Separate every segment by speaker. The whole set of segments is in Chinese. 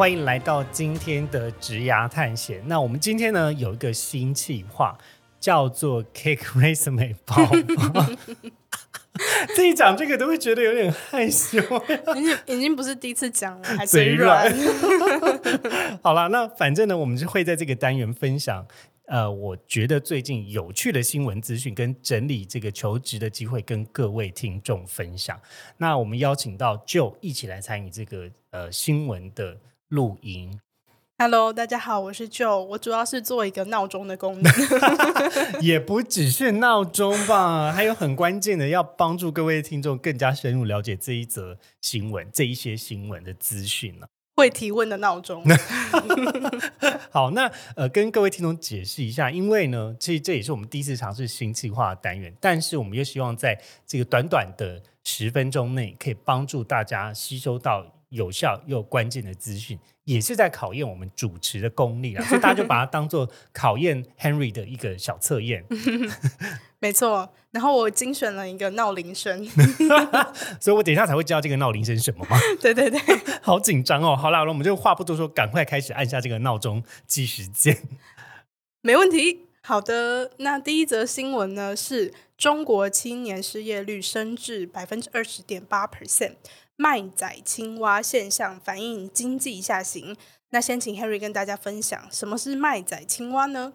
Speaker 1: 欢迎来到今天的职涯探险。那我们今天呢有一个新计划，叫做 Cake Resume 包包。自己讲这个都会觉得有点害羞，
Speaker 2: 已经已经不是第一次讲了，还
Speaker 1: 嘴
Speaker 2: 嘴软。
Speaker 1: 好了，那反正呢，我们就会在这个单元分享，呃，我觉得最近有趣的新闻资讯跟整理这个求职的机会，跟各位听众分享。那我们邀请到就一起来参与这个呃新闻的录音。
Speaker 2: Hello，大家好，我是 Joe，我主要是做一个闹钟的功能。
Speaker 1: 也不只是闹钟吧，还有很关键的，要帮助各位听众更加深入了解这一则新闻、这一些新闻的资讯呢。
Speaker 2: 会提问的闹钟，
Speaker 1: 好，那呃，跟各位听众解释一下，因为呢，其实这也是我们第一次尝试新计划的单元，但是我们又希望在这个短短的十分钟内，可以帮助大家吸收到有效又关键的资讯，也是在考验我们主持的功力啊，所以大家就把它当做考验 Henry 的一个小测验。
Speaker 2: 没错。然后我精选了一个闹铃声，
Speaker 1: 所以我等一下才会知道这个闹铃声什么吗。
Speaker 2: 对对对，
Speaker 1: 好紧张哦！好啦，我们就话不多说，赶快开始按下这个闹钟计时键。
Speaker 2: 没问题。好的，那第一则新闻呢是中国青年失业率升至百分之二十点八 percent，卖仔青蛙现象反映经济下行。那先请 Harry 跟大家分享什么是麦仔青蛙呢？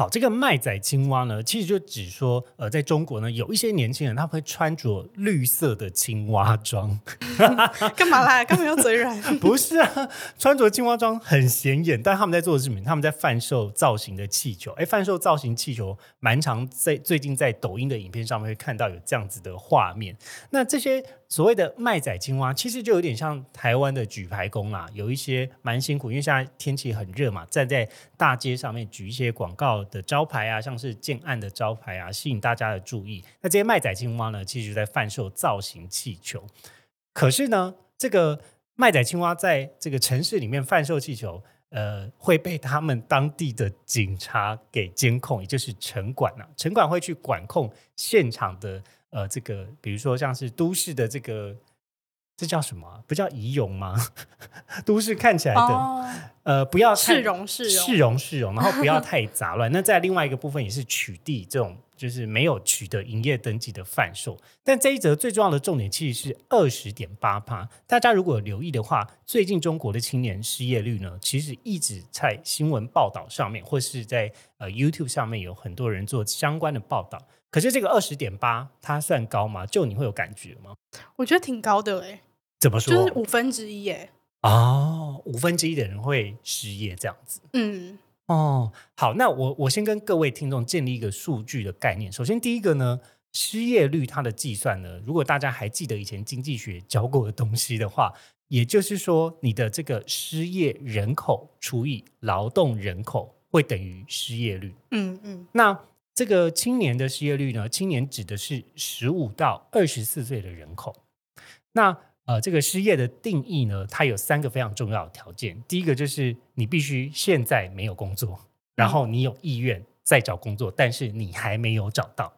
Speaker 1: 好，这个卖仔青蛙呢，其实就指说，呃，在中国呢，有一些年轻人他会穿着绿色的青蛙装，
Speaker 2: 干嘛啦？干嘛要嘴软？
Speaker 1: 不是啊，穿着青蛙装很显眼，但他们在做的是什么？他们在贩售造型的气球。哎，贩售造型气球，蛮常在最近在抖音的影片上面会看到有这样子的画面。那这些所谓的卖仔青蛙，其实就有点像台湾的举牌工啦，有一些蛮辛苦，因为现在天气很热嘛，站在大街上面举一些广告的招牌啊，像是建案的招牌啊，吸引大家的注意。那这些卖仔青蛙呢，其实就在贩售造型气球。可是呢，这个卖仔青蛙在这个城市里面贩售气球，呃，会被他们当地的警察给监控，也就是城管啊，城管会去管控现场的呃这个，比如说像是都市的这个。这叫什么啊？不叫仪容吗？都市看起来的，
Speaker 2: 哦，
Speaker 1: 呃，不要太
Speaker 2: 市容市容
Speaker 1: 市容市容，然后不要 太杂乱。那在另外一个部分也是取缔这种就是没有取得营业登记的贩售。但这一则最重要的重点其实是二十点八趴。大家如果有留意的话，最近中国的青年失业率呢，其实一直在新闻报道上面，或是在呃 YouTube 上面有很多人做相关的报道。可是这个二十点八，它算高吗？就你会有感觉吗？
Speaker 2: 我觉得挺高的哎、
Speaker 1: 怎么说？
Speaker 2: 就是五分之一耶、
Speaker 1: 哦，五分之一的人会失业这样子。
Speaker 2: 嗯，
Speaker 1: 哦，好，那我我先跟各位听众建立一个数据的概念。首先，第一个呢，失业率它的计算呢，如果大家还记得以前经济学教过的东西的话，也就是说，你的这个失业人口除以劳动人口会等于失业率。
Speaker 2: 嗯嗯，
Speaker 1: 那这个青年的失业率呢？青年指的是十五到二十四岁的人口。那呃，这个失业的定义呢，它有三个非常重要的条件。第一个就是你必须现在没有工作，然后你有意愿再找工作，但是你还没有找到。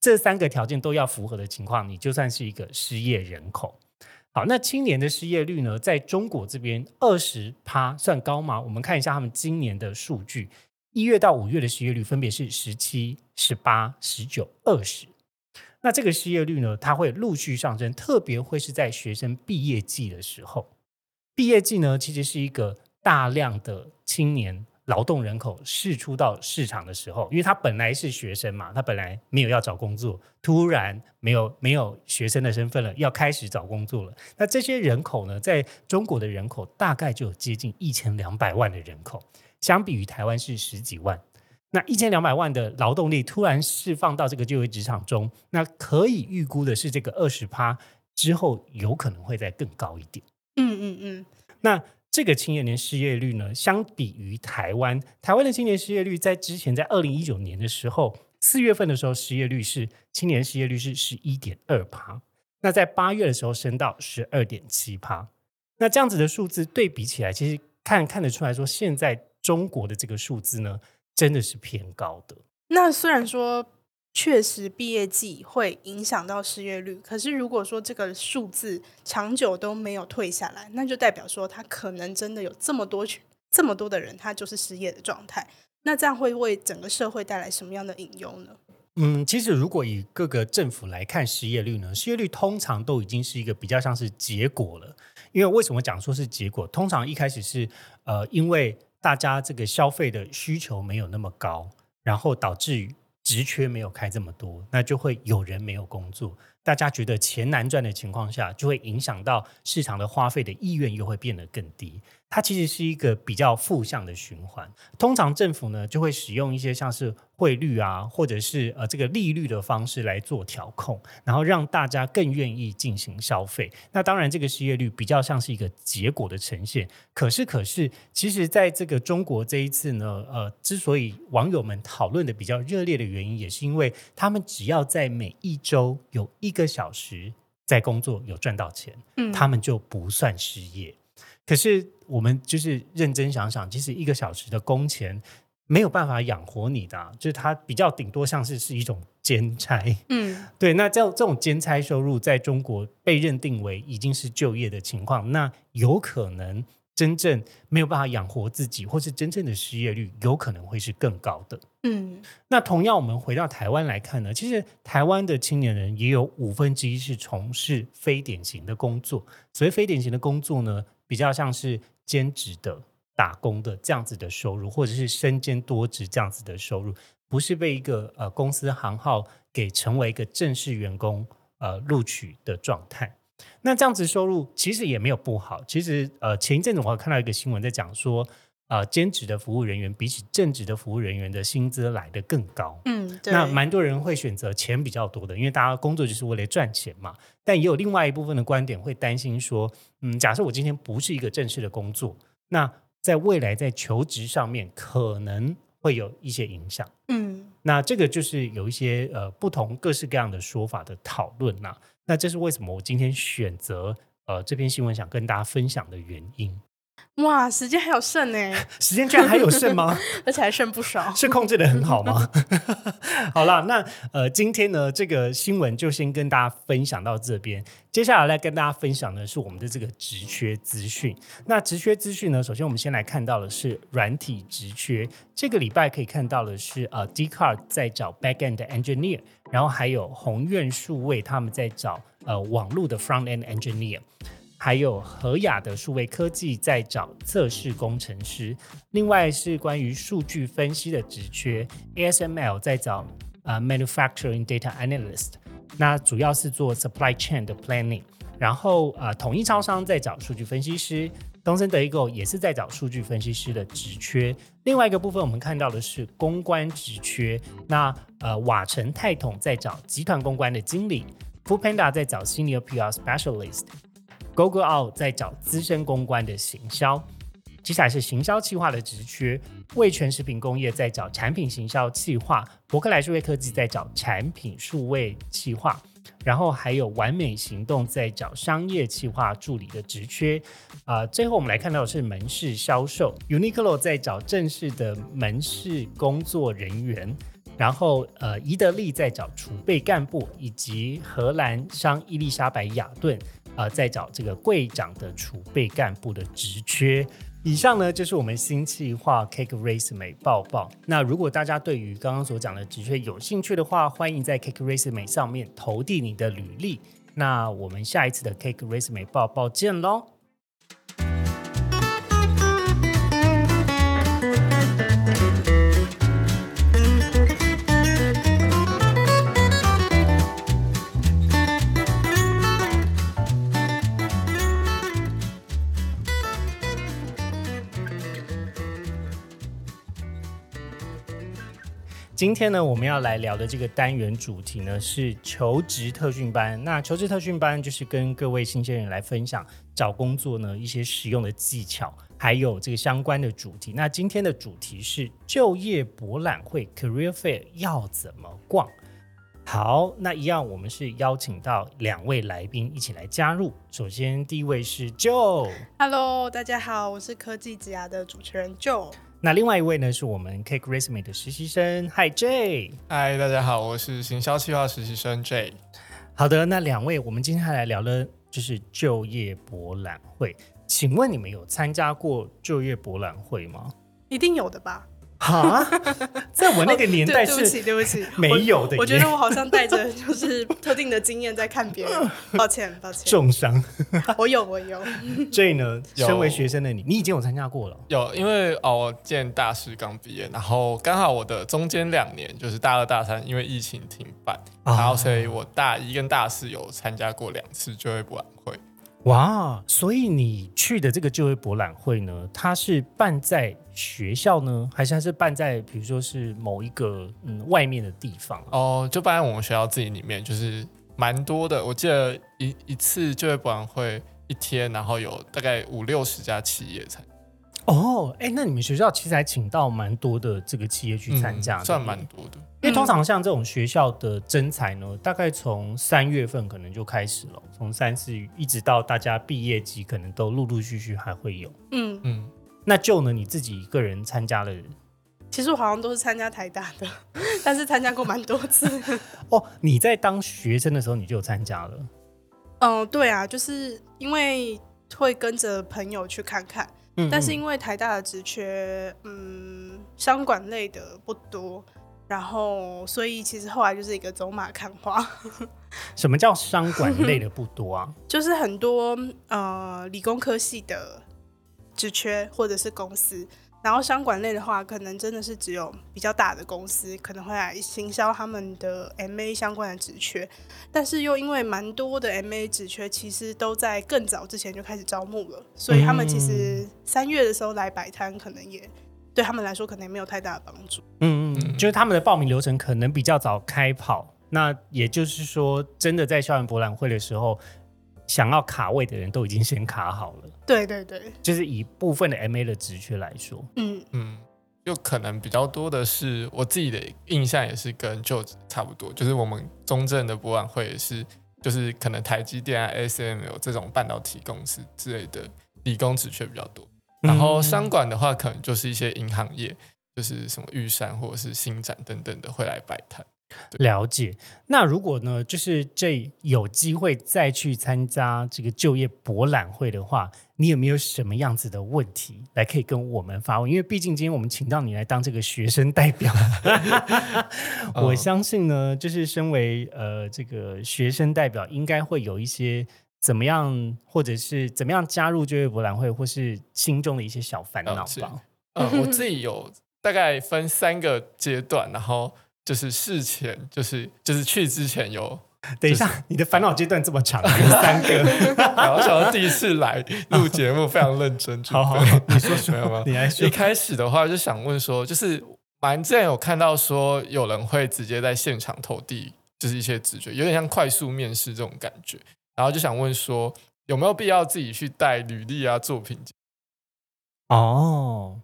Speaker 1: 这三个条件都要符合的情况，你就算是一个失业人口。好，那青年的失业率呢，在中国这边二十趴算高吗？我们看一下他们今年的数据，一月到五月的失业率分别是十七、十八、十九、二十。那这个失业率呢，它会陆续上升，特别会是在学生毕业季的时候。毕业季呢，其实是一个大量的青年劳动人口释出到市场的时候，因为他本来是学生嘛，他本来没有要找工作，突然没有没有学生的身份了，要开始找工作了。那这些人口呢，在中国的人口大概就有接近一千两百万的人口，相比于台湾是十几万。那一千两百万的劳动力突然释放到这个就业职场中，那可以预估的是，这个二十趴之后有可能会再更高一点。
Speaker 2: 嗯嗯嗯，
Speaker 1: 那这个青年失业率呢，相比于台湾，台湾的青年失业率在之前在二零一九年的时候，四月份的时候失业率是青年失业率是十一点二趴，那在八月的时候升到十二点七趴。那这样子的数字对比起来，其实看看得出来说，现在中国的这个数字呢，真的是偏高的。
Speaker 2: 那虽然说确实毕业季会影响到失业率，可是如果说这个数字长久都没有退下来，那就代表说他可能真的有这么多群这么多的人，他就是失业的状态。那这样会为整个社会带来什么样的隐忧呢？
Speaker 1: 嗯，其实如果以各个政府来看失业率呢，失业率通常都已经是一个比较像是结果了。因为为什么讲说是结果？通常一开始是呃，因为大家这个消费的需求没有那么高，然后导致职缺没有开这么多，那就会有人没有工作。大家觉得钱难赚的情况下，就会影响到市场的花费的意愿，又会变得更低。它其实是一个比较负向的循环。通常政府呢就会使用一些像是汇率啊，或者是呃这个利率的方式来做调控，然后让大家更愿意进行消费。那当然，这个失业率比较像是一个结果的呈现。可是，可是，其实在这个中国这一次呢，呃，之所以网友们讨论的比较热烈的原因，也是因为他们只要在每一周有一个小时在工作，有赚到钱，嗯，他们就不算失业。可是我们就是认真想想，其实一个小时的工钱没有办法养活你的，就是它比较顶多像是是一种兼差。嗯，对。那这这种兼差收入在中国被认定为已经是就业的情况，那有可能真正没有办法养活自己，或是真正的失业率有可能会是更高的。嗯，那同样我们回到台湾来看呢，其实台湾的青年人也有五分之一是从事非典型的工作。所谓非典型的工作呢？比较像是兼职的打工的这样子的收入，或者是身兼多职这样子的收入，不是被一个呃公司行号给成为一个正式员工呃录取的状态。那这样子收入其实也没有不好。其实呃前一阵子我看到一个新闻在讲说。呃，兼职的服务人员比起正职的服务人员的薪资来的更高。嗯，那蛮多人会选择钱比较多的，因为大家工作就是为了赚钱嘛。但也有另外一部分的观点会担心说，嗯，假设我今天不是一个正式的工作，那在未来在求职上面可能会有一些影响。嗯，那这个就是有一些呃不同各式各样的说法的讨论呐。那这是为什么我今天选择呃这篇新闻想跟大家分享的原因。
Speaker 2: 哇，时间还有剩呢！
Speaker 1: 时间居然还有剩吗？
Speaker 2: 而且还剩不少，
Speaker 1: 是控制的很好吗？好了，那呃，今天呢，这个新闻就先跟大家分享到这边。接下来来跟大家分享的是我们的这个职缺资讯。那职缺资讯呢，首先我们先来看到的是软体职缺。这个礼拜可以看到的是，呃，Dcard 在找 Backend Engineer，然后还有宏愿数位他们在找呃网络的 Frontend Engineer。还有和雅的数位科技在找测试工程师，另外是关于数据分析的职缺，ASML 在找呃 Manufacturing Data Analyst，那主要是做 Supply Chain 的 Planning，然后呃统一超商在找数据分析师，东森德意购也是在找数据分析师的职缺。另外一个部分我们看到的是公关职缺，那呃瓦城泰统在找集团公关的经理，FOOPANDA 在找 Senior PR Specialist。Google Out 在找资深公关的行销，接下来是行销企划的职缺。味全食品工业在找产品行销企划，伯克莱数位科技在找产品数位企划，然后还有完美行动在找商业企划助理的职缺。啊，最后我们来看到的是门市销售，Uniqlo 在找正式的门市工作人员，然后呃，宜得利在找储备干部，以及荷兰商伊丽莎白雅顿。啊，在找这个柜长的储备干部的职缺。以上呢，就是我们新计划 Cake Resume 报报。那如果大家对于刚刚所讲的职缺有兴趣的话，欢迎在 Cake Resume 上面投递你的履历。那我们下一次的 Cake Resume 报报见喽！今天呢，我们要来聊的这个单元主题呢是求职特训班。那求职特训班就是跟各位新鲜人来分享找工作呢一些实用的技巧，还有这个相关的主题。那今天的主题是就业博览会 （Career Fair） 要怎么逛？好，那一样我们是邀请到两位来宾一起来加入。首先第一位是
Speaker 2: Joe，Hello，大家好，我是科技职涯的主持人 Joe。
Speaker 1: 那另外一位呢是我们 Cake Resume 的实习生 Hi J。
Speaker 3: 嗨，大家好，我是行销企划实习生 J。
Speaker 1: 好的，那两位我们今天来聊的就是就业博览会。请问你们有参加过就业博览会吗？
Speaker 2: 一定有的吧？
Speaker 1: 哈，在我那个年代
Speaker 2: 对对不起，
Speaker 1: 是
Speaker 2: 对不起，
Speaker 1: 没有的
Speaker 2: 我。我觉得我好像带着就是特定的经验在看别人，抱歉，抱歉。
Speaker 1: 重伤。
Speaker 2: 我有，我有。
Speaker 1: J 呢，
Speaker 3: 有
Speaker 1: 身为学生的你，你已经有参加过了。
Speaker 3: 有，因为哦，我今年大四刚毕业，然后刚好我的中间两年就是大二、大三，因为疫情停办，
Speaker 1: 啊
Speaker 3: 然后所以我大一跟大四有参加过两次就业博览会。
Speaker 1: 哇，所以你去的这个就业博览会呢，它是办在学校呢，还是它是办在比如说是某一个嗯外面的地方？
Speaker 3: 哦，就办在我们学校自己里面，就是蛮多的。我记得一一次就业博览会一天，然后有大概五六十家企业参，
Speaker 1: 哦，哎，那你们学校其实还请到蛮多的这个企业去参加、
Speaker 3: 嗯算蛮多的。
Speaker 1: 因为通常像这种学校的征才呢，大概从三月份可能就开始了，从三四一直到大家毕业季，可能都陆陆续续还会有。
Speaker 2: 嗯，
Speaker 3: 嗯，
Speaker 1: 那就呢，你自己一个人参加了
Speaker 2: 其实我好像都是参加台大的，但是参加过蛮多次。
Speaker 1: 哦？你在当学生的时候你就有参加了
Speaker 2: 嗯，对啊，就是因为会跟着朋友去看看，
Speaker 1: 嗯
Speaker 2: 但是
Speaker 1: 嗯
Speaker 2: 因为台大的职缺，嗯，商管类的不多，然后所以其实后来就是一个走马看花，
Speaker 1: 什么叫商管类的不多啊？
Speaker 2: 就是很多呃理工科系的职缺或者是公司。然后商管类的话，可能真的是只有比较大的公司可能会来行销他们的 MA 相关的职缺，但是又因为蛮多的 MA 职缺其实都在更早之前就开始招募了，所以他们其实三月的时候来摆摊，可能也对他们来说可能也没有太大的帮助。
Speaker 1: 嗯嗯，
Speaker 3: 嗯
Speaker 1: 就是他们的报名流程可能比较早开跑。那也就是说，真的在校园博览会的时候，想要卡位的人都已经先卡好了。
Speaker 2: 对对对，
Speaker 1: 就是以部分的 MA 的职缺来说，
Speaker 2: 嗯
Speaker 3: 嗯，就可能比较多的是我自己的印象也是跟就职差不多，就是我们中正的博览会也是，就是可能台积电啊、ASML 这种半导体公司之类的理工职缺比较多。然后商管的话，可能就是一些银行业，就是什么玉山或者是新展等等的会来摆摊。
Speaker 1: 了解。那如果呢，就是这有机会再去参加这个就业博览会的话，你有没有什么样子的问题来可以跟我们发问？因为毕竟今天我们请到你来当这个学生代表，我相信呢，就是身为呃这个学生代表，应该会有一些怎么样，或者是怎么样加入就业博览会，或是心中的一些小烦恼吧。
Speaker 3: 嗯，我自己有大概分三个阶段，然后就是事前，就是就是去之前有
Speaker 1: 等一下，你的烦恼阶段这么长，有三个，
Speaker 3: 然后想到第一次来录节目，非常认真。
Speaker 1: 好好好你说
Speaker 3: 什么吗？
Speaker 1: 你来说
Speaker 3: 一开始的话就想问说，就是蛮之前有看到说有人会直接在现场投递，就是一些直觉，有点像快速面试这种感觉。然后就想问说，有没有必要自己去带履历啊、作品集？
Speaker 1: 哦，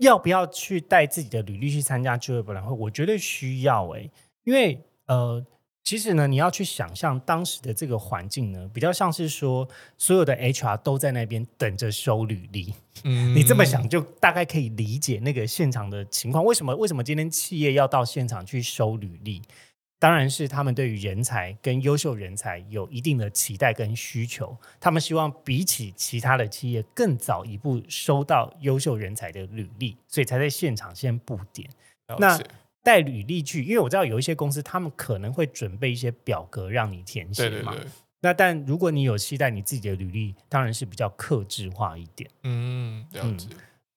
Speaker 1: 要不要去带自己的履历去参加就业博览会？我觉得需要诶、因为呃，其实呢，你要去想象当时的这个环境呢，比较像是说所有的 HR 都在那边等着收履历。
Speaker 3: 嗯
Speaker 1: 你这么想，就大概可以理解那个现场的情况。为什么？为什么今天企业要到现场去收履历？当然是他们对于人才跟优秀人才有一定的期待跟需求，他们希望比起其他的企业更早一步收到优秀人才的履历，所以才在现场先布点。那带履历去，因为我知道有一些公司他们可能会准备一些表格让你填写嘛。
Speaker 3: 对对对，
Speaker 1: 那但如果你有期待你自己的履历，当然是比较克制化一点。
Speaker 3: 嗯，了解。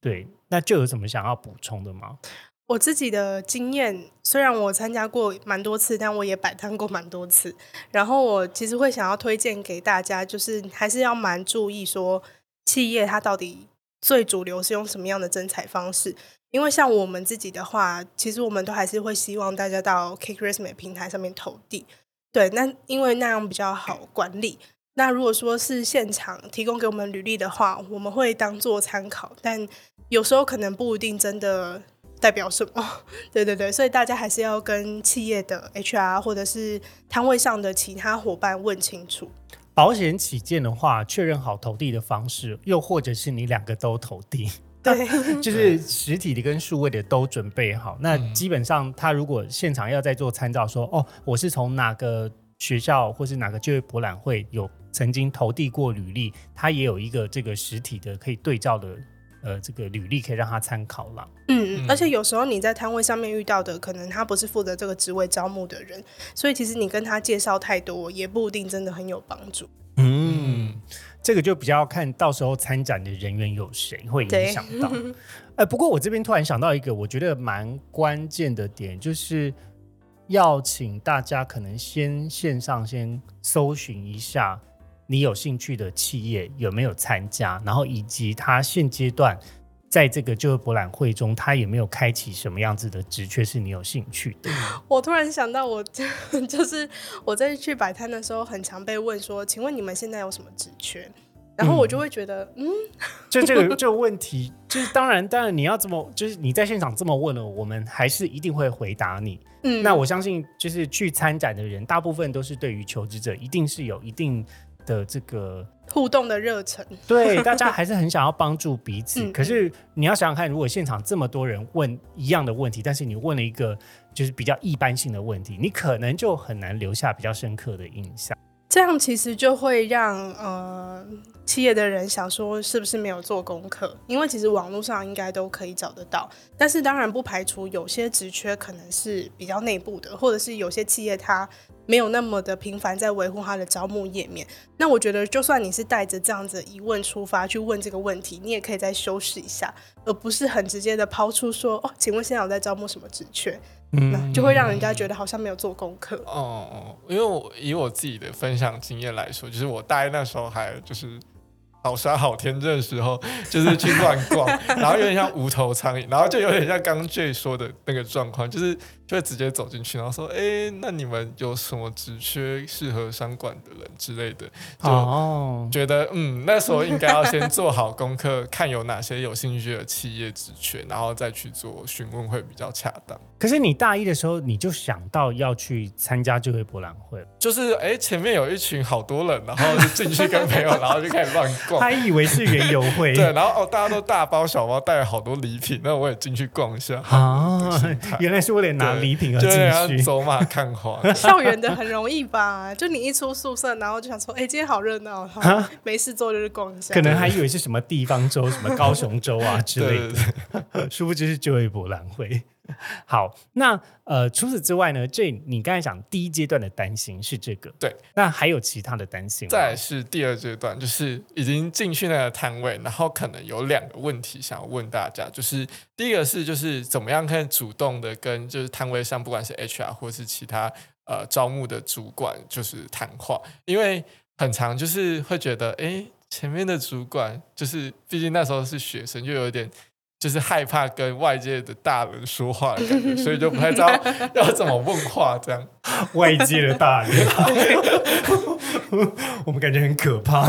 Speaker 1: 对，那就有什么想要补充的吗？
Speaker 2: 我自己的经验，虽然我参加过蛮多次，但我也摆摊过蛮多次。然后我其实会想要推荐给大家，就是还是要蛮注意说，企业它到底最主流是用什么样的征才方式。因为像我们自己的话，其实我们都还是会希望大家到 Cake Resume 平台上面投递。对，那因为那样比较好管理。那如果说是现场提供给我们履历的话，我们会当做参考，但有时候可能不一定真的代表什么。对对对，所以大家还是要跟企业的 HR 或者是摊位上的其他伙伴问清楚。
Speaker 1: 保险起见的话，确认好投递的方式，又或者是你两个都投递，
Speaker 2: 对，
Speaker 1: 就是实体的跟数位的都准备好。那基本上，他如果现场要再做参照，说哦，我是从哪个学校或是哪个就业博览会有曾经投递过履历，他也有一个这个实体的可以对照的呃这个履历，可以让他参考了。
Speaker 2: 嗯，而且有时候你在摊位上面遇到的，可能他不是负责这个职位招募的人，所以其实你跟他介绍太多，也不一定真的很有帮助。
Speaker 1: 嗯，这个就比较看到时候参展的人员有谁会影响到。呃，不过我这边突然想到一个我觉得蛮关键的点，就是要请大家可能先线上先搜寻一下你有兴趣的企业有没有参加，然后以及他现阶段在这个就业博览会中，他有没有开启什么样子的职缺是你有兴趣的。
Speaker 2: 我突然想到，我就是我在去摆摊的时候，很常被问说：“请问你们现在有什么职缺？”然后我就会觉得，嗯，
Speaker 1: 就这个 这个问题，就是当然，当然你要这么，就是你在现场这么问了，我们还是一定会回答你。
Speaker 2: 嗯，
Speaker 1: 那我相信，就是去参展的人，大部分都是对于求职者，一定是有一定的这个
Speaker 2: 互动的热忱，
Speaker 1: 对大家还是很想要帮助彼此。
Speaker 2: 嗯
Speaker 1: 可是你要想想看，如果现场这么多人问一样的问题，但是你问了一个就是比较一般性的问题，你可能就很难留下比较深刻的印象。
Speaker 2: 这样其实就会让呃企业的人想说是不是没有做功课，因为其实网络上应该都可以找得到。但是当然不排除有些职缺可能是比较内部的，或者是有些企业它没有那么的频繁在维护他的招募页面。那我觉得，就算你是带着这样子疑问出发去问这个问题，你也可以再修饰一下，而不是很直接的抛出说哦，请问现在我在招募什么职缺？嗯就会让人家觉得好像没有做功课。
Speaker 3: 哦哦，因为我以我自己的分享经验来说，就是我大一那时候还就是好傻好天真的时候，就是去乱逛，然后有点像无头苍蝇，然后就有点像刚刚 J 说的那个状况，就是就会直接走进去，然后说：“哎，那你们有什么职缺适合商管的人之类的？”就
Speaker 1: 哦，
Speaker 3: 觉得嗯，那时候应该要先做好功课，看有哪些有兴趣的企业职缺，然后再去做询问会比较恰当。
Speaker 1: 可是你大一的时候你就想到要去参加就业博览会，
Speaker 3: 就是哎，前面有一群好多人，然后就进去跟朋友，然后就开始乱逛。
Speaker 1: 还以为是园游会
Speaker 3: 对，然后哦，大家都大包小包带了好多礼品，那我也进去逛一下。
Speaker 1: 啊原来是为了拿
Speaker 3: 对
Speaker 1: 礼品而进去。
Speaker 3: 走马看花。
Speaker 2: 校园的很容易吧？就你一出宿舍，然后就想说，哎、今天好热闹，没事做就去逛一下。
Speaker 1: 可能还以为是什么地方州，什么高雄州啊之类的，殊不知是就业博览会。好，那呃，除此之外呢，这你刚才讲第一阶段的担心是这个，
Speaker 3: 对，
Speaker 1: 那还有其他的担心吗？
Speaker 3: 再来是第二阶段，就是已经进去那个摊位，然后可能有两个问题想要问大家，就是第一个是就是怎么样可以主动的跟就是摊位上不管是 HR 或是其他呃招募的主管就是谈话，因为很长就是会觉得哎前面的主管就是毕竟那时候是学生，就有点。就是害怕跟外界的大人说话的感觉，所以就不太知道 要怎么问话，这样。
Speaker 1: 外界的大人，我们感觉很可怕。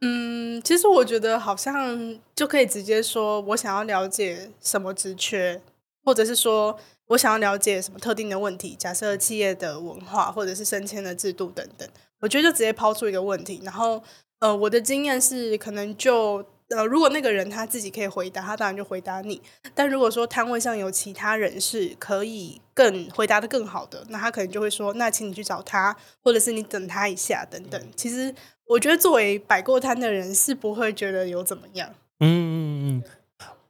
Speaker 2: 嗯，其实我觉得好像就可以直接说，我想要了解什么职缺，或者是说我想要了解什么特定的问题，假设企业的文化或者是升迁的制度等等，我觉得就直接抛出一个问题，然后呃，我的经验是可能就。呃，如果那个人他自己可以回答，他当然就回答你。但如果说摊位上有其他人是可以更回答的更好的，那他可能就会说：“那请你去找他，或者是你等他一下，等等。”其实我觉得作为摆过摊的人是不会觉得有怎么样。
Speaker 1: 嗯嗯嗯，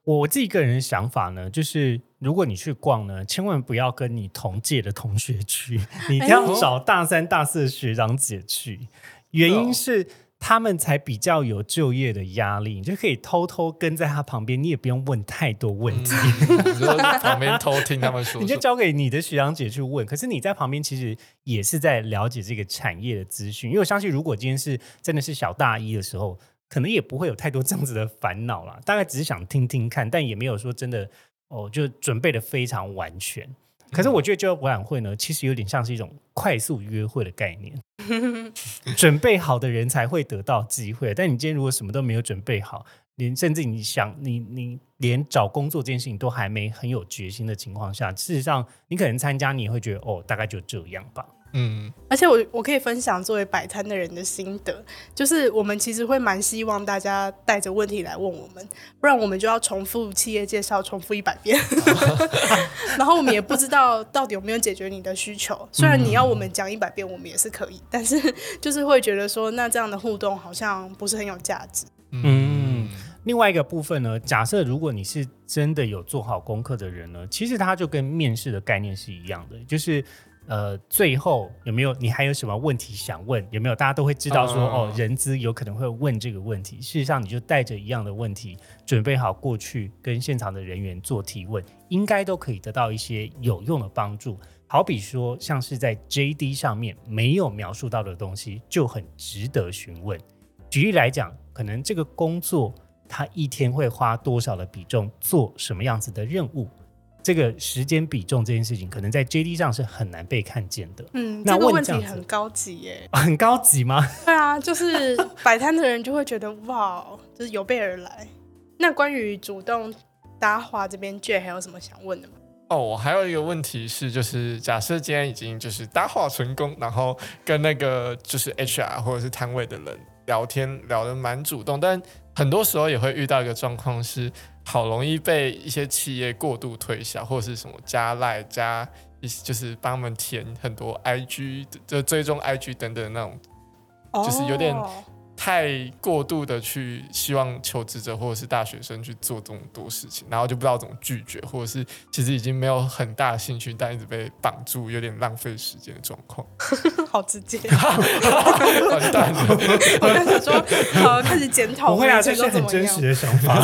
Speaker 1: 我自己个人的想法呢，就是如果你去逛呢，千万不要跟你同届的同学去，你一定要找大三、大四的学长姐去。原因是他们才比较有就业的压力，你就可以偷偷跟在他旁边，你也不用问太多问题。
Speaker 3: 你就旁边偷听他们说
Speaker 1: 你就，交给你的学长姐去问。可是你在旁边其实也是在了解这个产业的资讯，因为我相信，如果今天是真的是小大一的时候，可能也不会有太多这样子的烦恼啦。大概只是想听听看，但也没有说真的哦，就准备的非常完全。可是我觉得就业博览会呢，其实有点像是一种快速约会的概念，准备好的人才会得到机会。但你今天如果什么都没有准备好，连甚至你想你你连找工作这件事情都还没很有决心的情况下，事实上你可能参加，你也会觉得哦，大概就这样吧。
Speaker 3: 嗯，
Speaker 2: 而且我我可以分享作为摆摊的人的心得，就是我们其实会蛮希望大家带着问题来问我们，不然我们就要重复企业介绍，重复一百遍，然后我们也不知道到底有没有解决你的需求。虽然你要我们讲一百遍，我们也是可以，但是就是会觉得说，那这样的互动好像不是很有价值。
Speaker 1: 嗯，另外一个部分呢，假设如果你是真的有做好功课的人呢，其实他就跟面试的概念是一样的，就是呃，最后有没有你还有什么问题想问？有没有大家都会知道说
Speaker 3: 哦
Speaker 1: 哦，人资有可能会问这个问题。事实上，你就带着一样的问题，准备好过去跟现场的人员做提问，应该都可以得到一些有用的帮助。好比说，像是在 JD 上面没有描述到的东西，就很值得询问。举例来讲，可能这个工作他一天会花多少的比重做什么样子的任务，这个时间比重这件事情，可能在 JD 上是很难被看见的。
Speaker 2: 嗯，
Speaker 1: 那
Speaker 2: 这个问题很高级耶。
Speaker 1: 很高级吗？
Speaker 2: 对啊，就是摆摊的人就会觉得哇，就是有备而来。那关于主动搭话这边，J 还有什么想问的吗？
Speaker 3: 哦，我还有一个问题是，就是假设今天已经就是搭话成功，然后跟那个就是 HR 或者是摊位的人聊天聊得蛮主动，但很多时候也会遇到一个状况是，好容易被一些企业过度推销，或者是什么加赖加就是帮他们填很多 IG 就追踪 IG 等等那种就是有点太过度的去希望求职者或者是大学生去做这么多事情，然后就不知道怎么拒绝，或者是其实已经没有很大的兴趣，但一直被绑住，有点浪费时间的状况。
Speaker 2: 好直接。
Speaker 3: 完蛋了，
Speaker 2: 我刚想说，好开始检讨，
Speaker 1: 不会啊，
Speaker 2: 我
Speaker 1: 这是
Speaker 2: 以前都怎么样
Speaker 1: 很真实。的想法。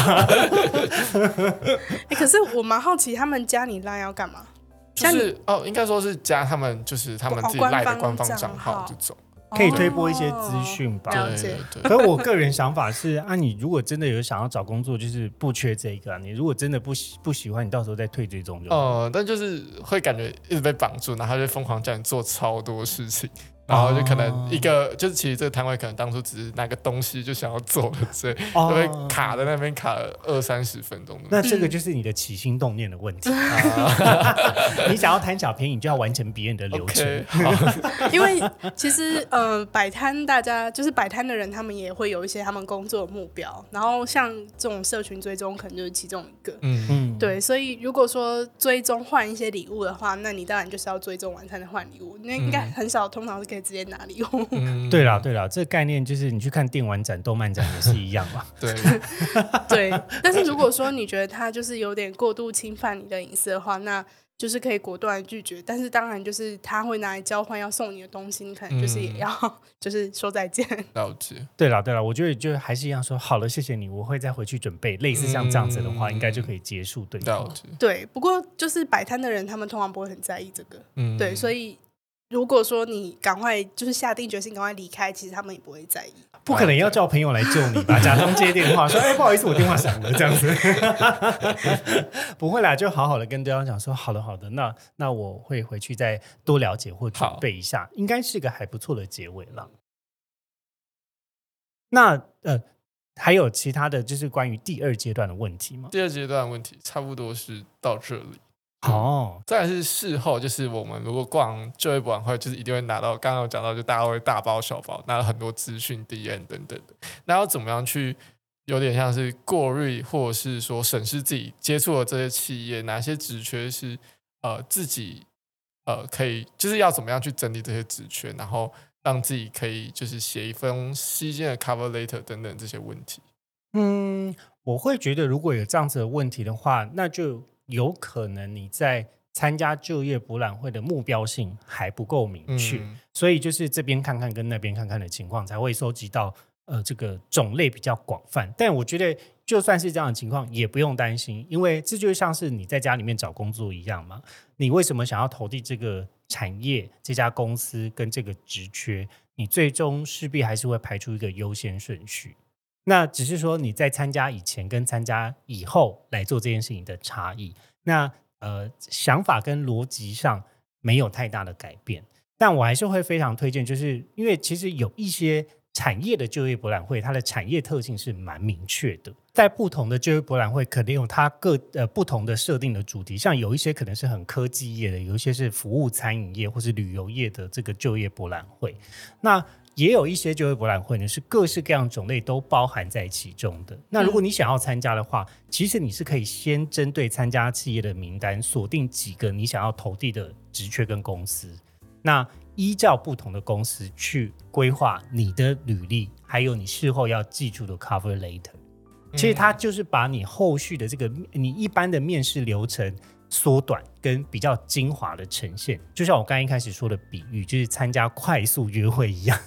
Speaker 2: 哎、可是我蛮好奇，他们加你 line 要干嘛？
Speaker 3: 就是哦，应该说是加他们就是他们自己
Speaker 2: 哦
Speaker 3: 赖的
Speaker 2: 官方
Speaker 3: 账
Speaker 2: 号
Speaker 3: 这种。
Speaker 1: 可以推播一些资讯吧。
Speaker 3: 对
Speaker 2: 了解
Speaker 3: 对对，
Speaker 1: 可我个人想法是，啊，你如果真的有想要找工作，就是不缺这个、啊。你如果真的不喜不喜欢，你到时候再退追踪就好。
Speaker 3: 呃，但就是会感觉一直被绑住，然后他就疯狂叫你做超多事情，然后就可能一个、就是其实这个摊位可能当初只是拿个东西就想要走了，所以就会卡在那边卡了二三十分钟。
Speaker 1: 那这个就是你的起心动念的问题。你想要贪小便宜，你就要完成别人的流程。
Speaker 2: 因为其实呃，摆摊大家就是摆摊的人，他们也会有一些他们工作的目标，然后像这种社群追踪，可能就是其中一个。
Speaker 3: 嗯，
Speaker 1: 嗯，
Speaker 2: 对，所以如果说追踪换一些礼物的话，那你当然就是要追踪完才能换礼物。那应该很少，通常是可以直接拿礼物。
Speaker 3: 嗯
Speaker 1: 对啦，对啦，这个概念就是你去看电玩展、动漫展也是一样嘛。
Speaker 3: 对，
Speaker 2: 对，但是如果说你觉得他就是有点过度侵犯你的隐私的话，那就是可以果断拒绝。但是当然就是他会拿来交换要送你的东西，你可能就是也
Speaker 3: 嗯
Speaker 2: 要、就是说再见。
Speaker 3: 了解。
Speaker 1: 对啦，对啦，我觉得就还是一样说，好了，谢谢你，我会再回去准备。类似像这样子的话，
Speaker 3: 嗯
Speaker 1: 应该就可以结束对方。
Speaker 3: 了解，
Speaker 2: 对，不过就是摆摊的人，他们通常不会很在意这个。
Speaker 3: 嗯，
Speaker 2: 对，所以如果说你赶快就是下定决心赶快离开，其实他们也不会在意。
Speaker 1: 不可能要叫朋友来救你吧？假装接电话说：“哎，不好意思，我电话响了。”这样子，不会啦，就好好的跟对方讲说：“好的，好的，那那我会回去再多了解或准备一下，应该是一个还不错的结尾了。”那呃，还有其他的就是关于第二阶段的问题吗？
Speaker 3: 第二阶段的问题差不多是到这里。
Speaker 1: 哦，
Speaker 3: 再来是事后，就是我们如果逛就业博览会，就是一定会拿到刚刚有讲到，就大家会大包小包，拿了很多资讯、DM 等等的。那要怎么样去有点像是过滤，或者是说审视自己接触的这些企业，哪些职缺是呃自己呃可以，就是要怎么样去整理这些职缺，然后让自己可以就是写一封吸睛的 cover letter 等等这些问题。
Speaker 1: 嗯，我会觉得如果有这样子的问题的话，那就有可能你在参加就业博览会的目标性还不够明确，
Speaker 3: 嗯
Speaker 1: 所以就是这边看看跟那边看看的情况，才会收集到呃这个种类比较广泛。但我觉得就算是这样的情况，也不用担心，因为这就像是你在家里面找工作一样嘛。你为什么想要投递这个产业、这家公司跟这个职缺？你最终势必还是会排出一个优先顺序。那只是说你在参加以前跟参加以后来做这件事情的差异。那呃想法跟逻辑上没有太大的改变，但我还是会非常推荐，就是因为其实有一些产业的就业博览会，它的产业特性是蛮明确的。在不同的就业博览会，肯定有它各呃不同的设定的主题，像有一些可能是很科技业的，有一些是服务餐饮业或是旅游业的这个就业博览会。那也有一些就业博览会呢，是各式各样种类都包含在其中的。那如果你想要参加的话，其实你是可以先针对参加企业的名单，锁定几个你想要投递的职缺跟公司。那依照不同的公司去规划你的履历，还有你事后要记住的 cover letter。其实它就是把你后续的这个你一般的面试流程缩短，跟比较精华的呈现。就像我刚一开始说的比喻，就是参加快速约会一样。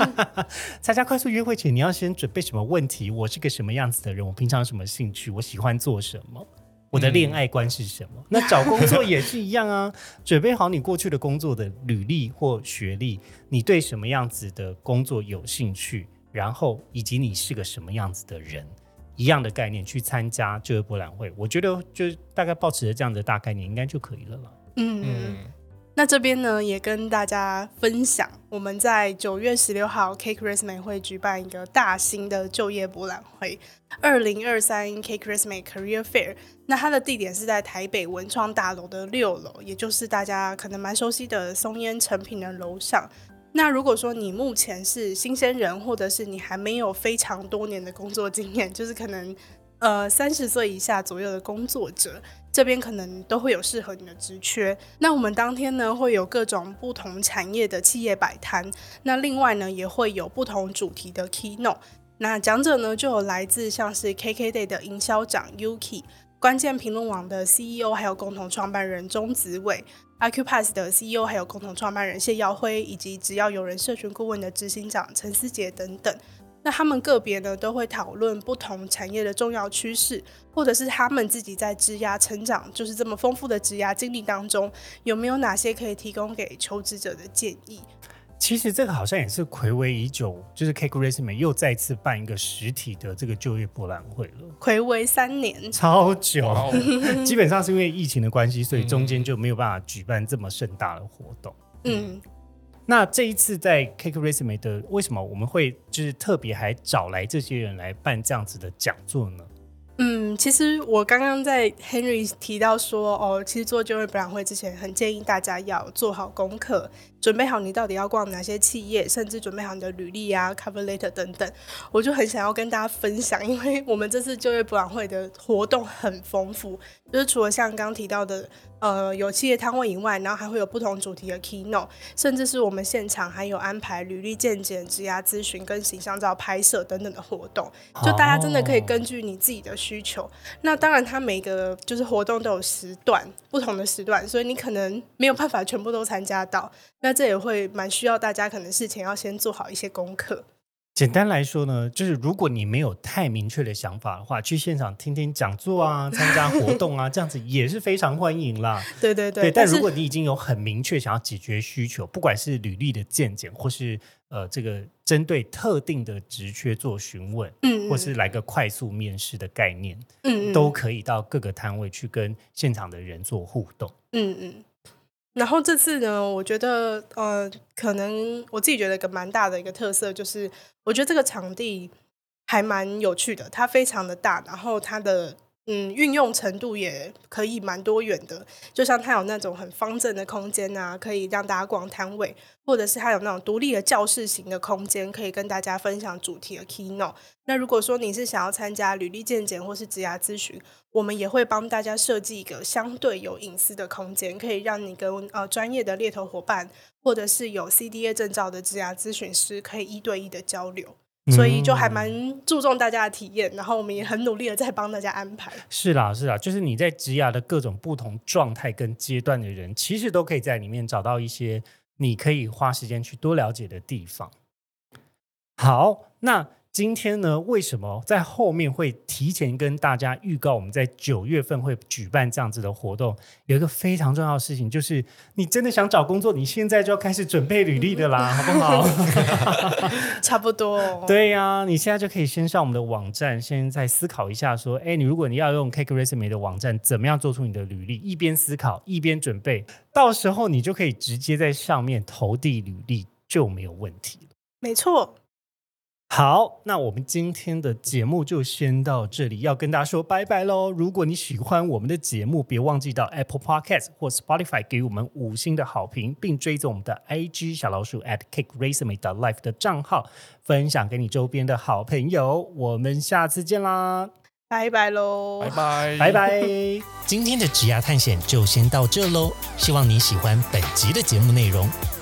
Speaker 1: 参加快速约会前，你要先准备什么问题？我是个什么样子的人？我平常什么兴趣？我喜欢做什么？我的恋爱观是什么？那找工作也是一样啊，准备好你过去的工作的履历或学历，你对什么样子的工作有兴趣，然后以及你是个什么样子的人。一样的概念去参加就业博览会，我觉得就大概保持着这样的大概念，应该就可以了了。
Speaker 2: 嗯，那这边呢也跟大家分享，我们在九月十六号 Cake Resume 会举办一个大型的就业博览会，二零二三 Cake Resume Career Fair。那它的地点是在台北文创大楼的六楼，也就是大家可能蛮熟悉的松烟成品的楼上。那如果说你目前是新鲜人，或者是你还没有非常多年的工作经验，就是可能呃三十岁以下左右的工作者，这边可能都会有适合你的职缺。那我们当天呢会有各种不同产业的企业摆摊，那另外呢也会有不同主题的 keynote。那讲者呢就有来自像是 KKday 的营销长 Yuki，关键评论网的 CEO，还有共同创办人钟子伟。Iqupass 的 CEO 还有共同创办人谢耀辉，以及只要有人社群顾问的执行长陈思杰等等，那他们个别呢都会讨论不同产业的重要趋势，或者是他们自己在职涯成长就是这么丰富的职涯经历当中，有没有哪些可以提供给求职者的建议？
Speaker 1: 其实这个好像也是暌违已久，就是 Cake Resume 又再次办一个实体的这个就业博览会了。
Speaker 2: 暌违三年，
Speaker 1: 超久，基本上是因为疫情的关系，所以中间就没有办法举办这么盛大的活动。嗯，那这一次在 Cake Resume 的，为什么我们会就是特别还找来这些人来办这样子的讲座呢？
Speaker 2: 嗯，其实我刚刚在 Henry 提到说，哦，其实做就业博览会之前，很建议大家要做好功课，准备好你到底要逛哪些企业，甚至准备好你的履历啊、cover letter 等等。我就很想要跟大家分享，因为我们这次就业博览会的活动很丰富，就是除了像刚刚提到的。呃，有企业摊位以外，然后还会有不同主题的 keynote，甚至是我们现场还有安排履历鉴检、职涯咨询跟形象照拍摄等等的活动，就大家真的可以根据你自己的需求。那当然，它每个就是活动都有时段，不同的时段，所以你可能没有办法全部都参加到。那这也会蛮需要大家可能事前要先做好一些功课。
Speaker 1: 简单来说呢，就是如果你没有太明确的想法的话，去现场听听讲座啊，参加活 动啊，这样子也是非常欢迎啦。
Speaker 2: 对对对。
Speaker 1: 但如果你已经有很明确想要解决需求，不管是履历的见解，或是呃这个针对特定的职缺做询问，嗯，或是来个快速面试的概念，嗯，都可以到各个摊位去跟现场的人做互动。嗯嗯。
Speaker 2: 然后这次呢，我觉得呃，可能我自己觉得一个蛮大的一个特色，就是我觉得这个场地还蛮有趣的，它非常的大，然后它的。嗯，运用程度也可以蛮多元的，就像它有那种很方正的空间啊，可以让大家逛摊位，或者是它有那种独立的教室型的空间，可以跟大家分享主题的 keynote。那如果说你是想要参加履历鉴检或是职涯咨询，我们也会帮大家设计一个相对有隐私的空间，可以让你跟呃专业的猎头伙伴，或者是有 CDA 证照的职涯咨询师，可以一对一的交流。所以就还蛮注重大家的体验，然后我们也很努力的在帮大家安排。
Speaker 1: 是啦，是啦，就是你在职涯的各种不同状态跟阶段的人，其实都可以在里面找到一些你可以花时间去多了解的地方。好，那。今天呢，为什么在后面会提前跟大家预告我们在九月份会举办这样子的活动？有一个非常重要的事情，就是你真的想找工作，你现在就要开始准备履历的啦，好不好？
Speaker 2: 差不多、哦。
Speaker 1: 对呀、你现在就可以先上我们的网站，先再思考一下，说，哎，你如果你要用 Cake Resume 的网站，怎么样做出你的履历？一边思考一边准备，到时候你就可以直接在上面投递履历，就没有问题了。
Speaker 2: 没错。
Speaker 1: 好，那我们今天的节目就先到这里，要跟大家说拜拜喽。如果你喜欢我们的节目，别忘记到 Apple Podcast 或 Spotify 给我们五星的好评，并追踪我们的 IG 小老鼠 at cake resume dot life 的账号，分享给你周边的好朋友。我们下次见啦，
Speaker 2: 拜拜喽，
Speaker 3: 拜拜，
Speaker 1: 拜拜。
Speaker 4: 今天的职涯探险就先到这喽，希望你喜欢本集的节目内容。